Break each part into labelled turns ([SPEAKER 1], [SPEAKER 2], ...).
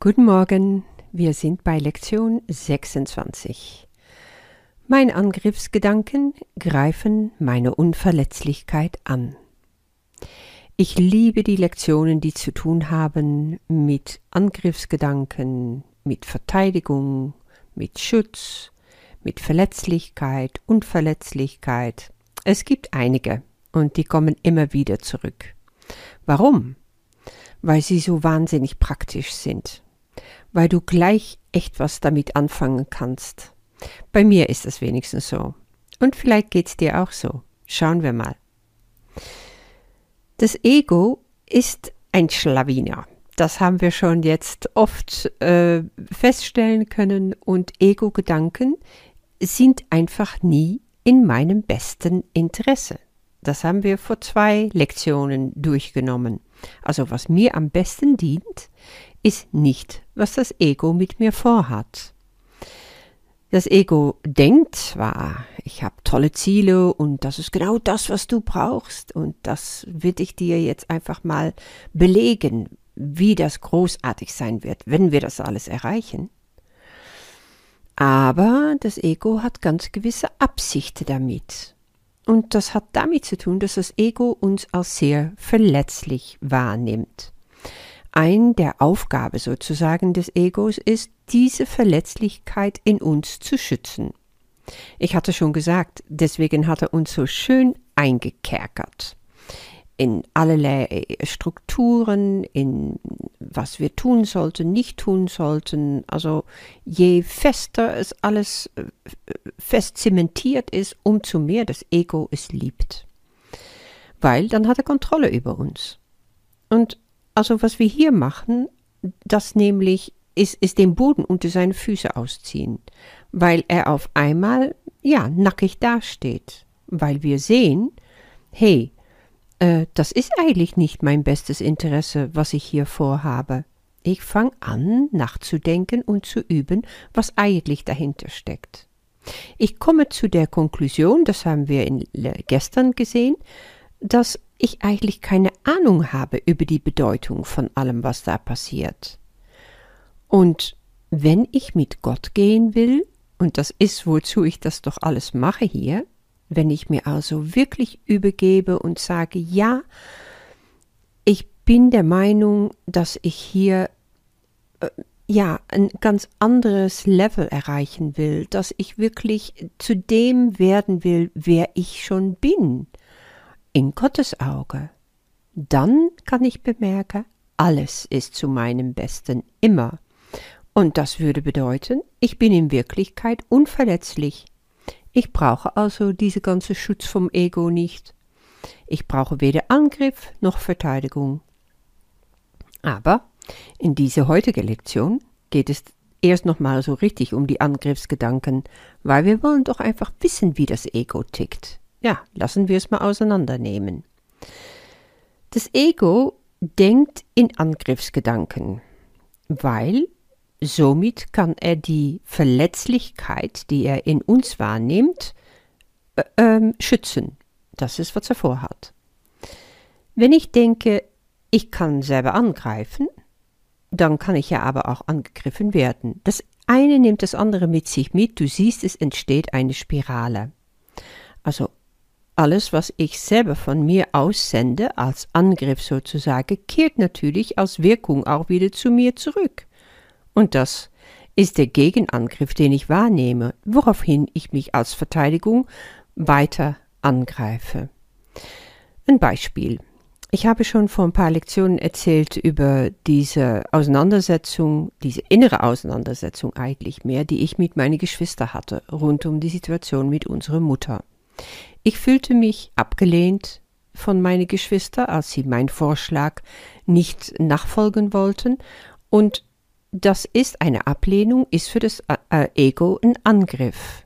[SPEAKER 1] Guten Morgen, wir sind bei Lektion 26. Meine Angriffsgedanken greifen meine Unverletzlichkeit an. Ich liebe die Lektionen, die zu tun haben mit Angriffsgedanken, mit Verteidigung, mit Schutz, mit Verletzlichkeit, Unverletzlichkeit. Es gibt einige und die kommen immer wieder zurück. Warum? Weil sie so wahnsinnig praktisch sind weil du gleich echt was damit anfangen kannst. Bei mir ist es wenigstens so. Und vielleicht geht's dir auch so. Schauen wir mal. Das Ego ist ein Schlawiner. Das haben wir schon jetzt oft äh, feststellen können und Ego-Gedanken sind einfach nie in meinem besten Interesse. Das haben wir vor zwei Lektionen durchgenommen. Also was mir am besten dient, ist nicht, was das Ego mit mir vorhat. Das Ego denkt zwar, ich habe tolle Ziele und das ist genau das, was du brauchst und das will ich dir jetzt einfach mal belegen, wie das großartig sein wird, wenn wir das alles erreichen. Aber das Ego hat ganz gewisse Absichten damit. Und das hat damit zu tun, dass das Ego uns als sehr verletzlich wahrnimmt. Ein der Aufgabe sozusagen des Egos ist, diese Verletzlichkeit in uns zu schützen. Ich hatte schon gesagt, deswegen hat er uns so schön eingekerkert. In allerlei Strukturen, in was wir tun sollten, nicht tun sollten. Also je fester es alles äh, fest zementiert ist, umso mehr das Ego es liebt. Weil dann hat er Kontrolle über uns. Und also was wir hier machen, das nämlich ist, ist den Boden unter seine Füße ausziehen, weil er auf einmal, ja, nackig dasteht, weil wir sehen, hey, äh, das ist eigentlich nicht mein bestes Interesse, was ich hier vorhabe. Ich fange an, nachzudenken und zu üben, was eigentlich dahinter steckt. Ich komme zu der Konklusion, das haben wir in, gestern gesehen, dass ich eigentlich keine Ahnung habe über die Bedeutung von allem, was da passiert. Und wenn ich mit Gott gehen will, und das ist, wozu ich das doch alles mache hier, wenn ich mir also wirklich übergebe und sage, ja, ich bin der Meinung, dass ich hier äh, ja ein ganz anderes Level erreichen will, dass ich wirklich zu dem werden will, wer ich schon bin in Gottes Auge, dann kann ich bemerken, alles ist zu meinem Besten immer. Und das würde bedeuten, ich bin in Wirklichkeit unverletzlich. Ich brauche also diese ganze Schutz vom Ego nicht. Ich brauche weder Angriff noch Verteidigung. Aber in dieser heutigen Lektion geht es erst nochmal so richtig um die Angriffsgedanken, weil wir wollen doch einfach wissen, wie das Ego tickt. Ja, lassen wir es mal auseinandernehmen. Das Ego denkt in Angriffsgedanken, weil somit kann er die Verletzlichkeit, die er in uns wahrnimmt, äh, ähm, schützen. Das ist, was er vorhat. Wenn ich denke, ich kann selber angreifen, dann kann ich ja aber auch angegriffen werden. Das eine nimmt das andere mit sich mit, du siehst, es entsteht eine Spirale. Also alles, was ich selber von mir aussende, als Angriff sozusagen, kehrt natürlich als Wirkung auch wieder zu mir zurück. Und das ist der Gegenangriff, den ich wahrnehme, woraufhin ich mich als Verteidigung weiter angreife. Ein Beispiel. Ich habe schon vor ein paar Lektionen erzählt über diese Auseinandersetzung, diese innere Auseinandersetzung eigentlich mehr, die ich mit meinen Geschwistern hatte, rund um die Situation mit unserer Mutter. Ich fühlte mich abgelehnt von meinen Geschwistern, als sie meinen Vorschlag nicht nachfolgen wollten, und das ist eine Ablehnung, ist für das äh, Ego ein Angriff.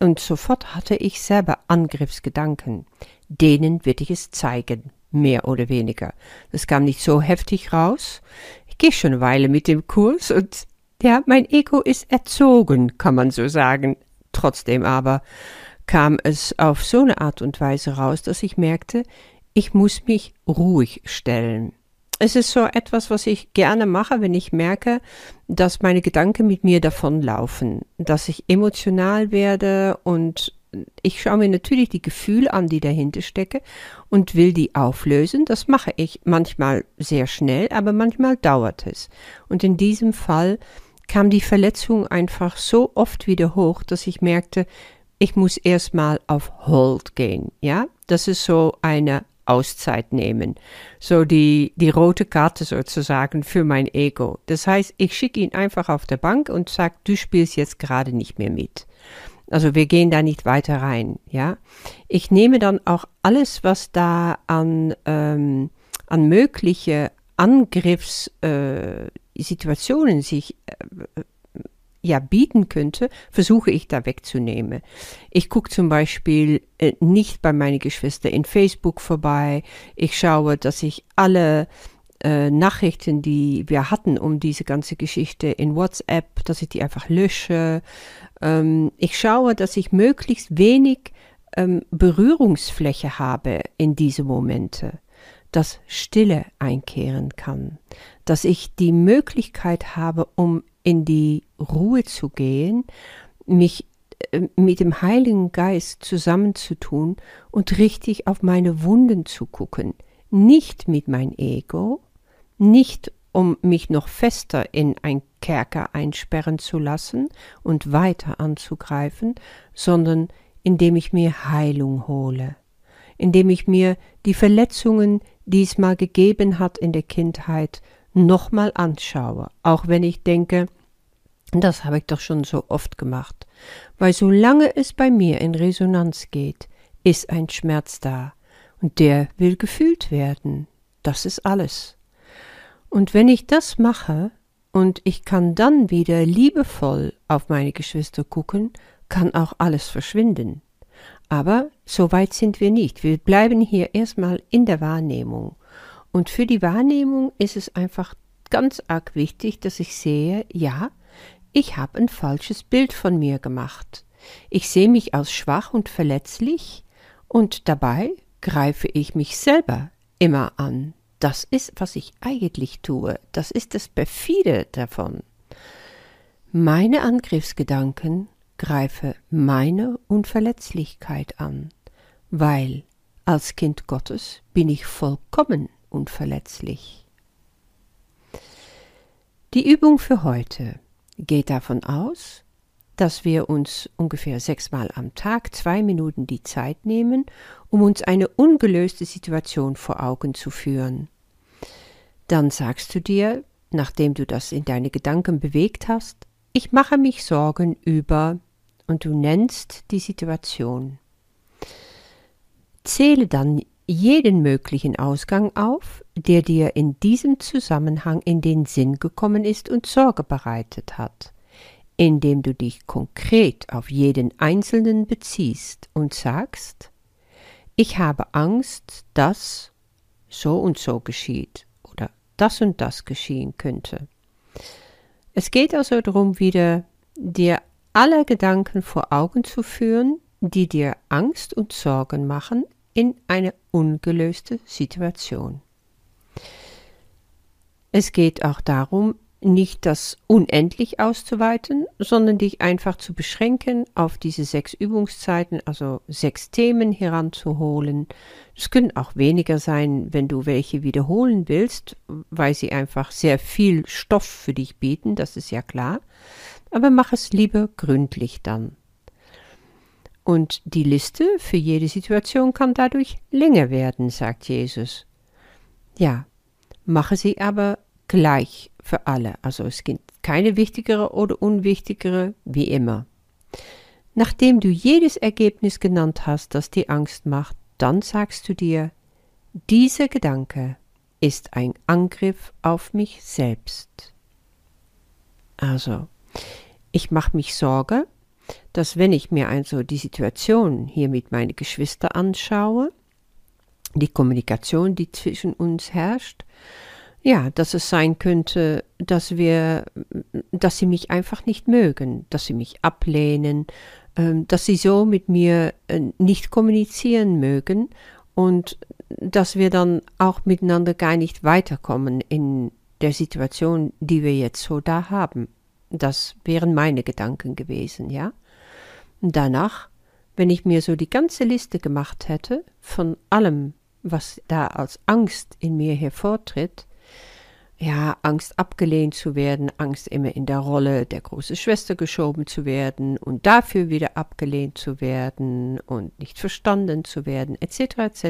[SPEAKER 1] Und sofort hatte ich selber Angriffsgedanken. Denen würde ich es zeigen, mehr oder weniger. Das kam nicht so heftig raus. Ich gehe schon eine Weile mit dem Kurs und ja, mein Ego ist erzogen, kann man so sagen. Trotzdem aber kam es auf so eine Art und Weise raus, dass ich merkte, ich muss mich ruhig stellen. es ist so etwas, was ich gerne mache, wenn ich merke, dass meine Gedanken mit mir davonlaufen, dass ich emotional werde und ich schaue mir natürlich die Gefühle an, die dahinter stecken und will die auflösen. Das mache ich manchmal sehr schnell, aber manchmal dauert es. Und in diesem Fall kam die Verletzung einfach so oft wieder hoch, dass ich merkte, ich muss erstmal auf Hold gehen. Ja, das ist so eine Auszeit nehmen. So die, die rote Karte sozusagen für mein Ego. Das heißt, ich schicke ihn einfach auf der Bank und sage, du spielst jetzt gerade nicht mehr mit. Also wir gehen da nicht weiter rein, ja. Ich nehme dann auch alles, was da an, ähm, an mögliche Angriffssituationen äh, sich äh, ja bieten könnte, versuche ich da wegzunehmen. Ich gucke zum Beispiel äh, nicht bei meinen Geschwistern in Facebook vorbei. Ich schaue, dass ich alle äh, Nachrichten, die wir hatten um diese ganze Geschichte in WhatsApp, dass ich die einfach lösche. Ähm, ich schaue, dass ich möglichst wenig ähm, Berührungsfläche habe in diese Momente, dass Stille einkehren kann, dass ich die Möglichkeit habe, um in die Ruhe zu gehen, mich äh, mit dem Heiligen Geist zusammenzutun und richtig auf meine Wunden zu gucken. Nicht mit mein Ego, nicht um mich noch fester in ein Kerker einsperren zu lassen und weiter anzugreifen, sondern indem ich mir Heilung hole, indem ich mir die Verletzungen, die es mal gegeben hat in der Kindheit, nochmal anschaue, auch wenn ich denke, das habe ich doch schon so oft gemacht, weil solange es bei mir in Resonanz geht, ist ein Schmerz da, und der will gefühlt werden. Das ist alles. Und wenn ich das mache, und ich kann dann wieder liebevoll auf meine Geschwister gucken, kann auch alles verschwinden. Aber so weit sind wir nicht. Wir bleiben hier erstmal in der Wahrnehmung. Und für die Wahrnehmung ist es einfach ganz arg wichtig, dass ich sehe, ja, ich habe ein falsches Bild von mir gemacht. Ich sehe mich als schwach und verletzlich und dabei greife ich mich selber immer an. Das ist, was ich eigentlich tue. Das ist das Perfide davon. Meine Angriffsgedanken greife meine Unverletzlichkeit an, weil als Kind Gottes bin ich vollkommen unverletzlich. Die Übung für heute geht davon aus, dass wir uns ungefähr sechsmal am Tag zwei Minuten die Zeit nehmen, um uns eine ungelöste Situation vor Augen zu führen. Dann sagst du dir, nachdem du das in deine Gedanken bewegt hast, ich mache mich Sorgen über, und du nennst die Situation. Zähle dann jeden möglichen Ausgang auf, der dir in diesem Zusammenhang in den Sinn gekommen ist und Sorge bereitet hat, indem du dich konkret auf jeden Einzelnen beziehst und sagst, ich habe Angst, dass so und so geschieht oder das und das geschehen könnte. Es geht also darum, wieder dir alle Gedanken vor Augen zu führen, die dir Angst und Sorgen machen in eine ungelöste Situation. Es geht auch darum, nicht das unendlich auszuweiten, sondern dich einfach zu beschränken auf diese sechs Übungszeiten, also sechs Themen heranzuholen. Es können auch weniger sein, wenn du welche wiederholen willst, weil sie einfach sehr viel Stoff für dich bieten, das ist ja klar. Aber mach es lieber gründlich dann. Und die Liste für jede Situation kann dadurch länger werden, sagt Jesus. Ja, mache sie aber gleich für alle. Also es gibt keine wichtigere oder unwichtigere, wie immer. Nachdem du jedes Ergebnis genannt hast, das die Angst macht, dann sagst du dir, dieser Gedanke ist ein Angriff auf mich selbst. Also, ich mache mich Sorge, dass wenn ich mir also die Situation hier mit meinen Geschwistern anschaue, die Kommunikation, die zwischen uns herrscht, ja, dass es sein könnte, dass wir, dass sie mich einfach nicht mögen, dass sie mich ablehnen, äh, dass sie so mit mir äh, nicht kommunizieren mögen und dass wir dann auch miteinander gar nicht weiterkommen in der Situation, die wir jetzt so da haben. Das wären meine Gedanken gewesen, ja. Danach, wenn ich mir so die ganze Liste gemacht hätte von allem, was da als Angst in mir hervortritt, ja, Angst abgelehnt zu werden, Angst immer in der Rolle der großen Schwester geschoben zu werden und dafür wieder abgelehnt zu werden und nicht verstanden zu werden, etc., etc.,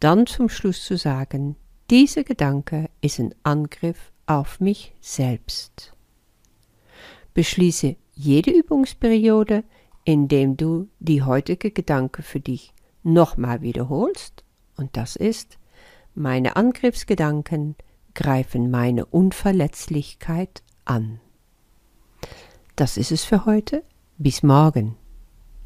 [SPEAKER 1] dann zum Schluss zu sagen, dieser Gedanke ist ein Angriff auf mich selbst. Beschließe jede Übungsperiode, indem du die heutige Gedanke für dich nochmal wiederholst, und das ist, meine Angriffsgedanken greifen meine Unverletzlichkeit an. Das ist es für heute. Bis morgen.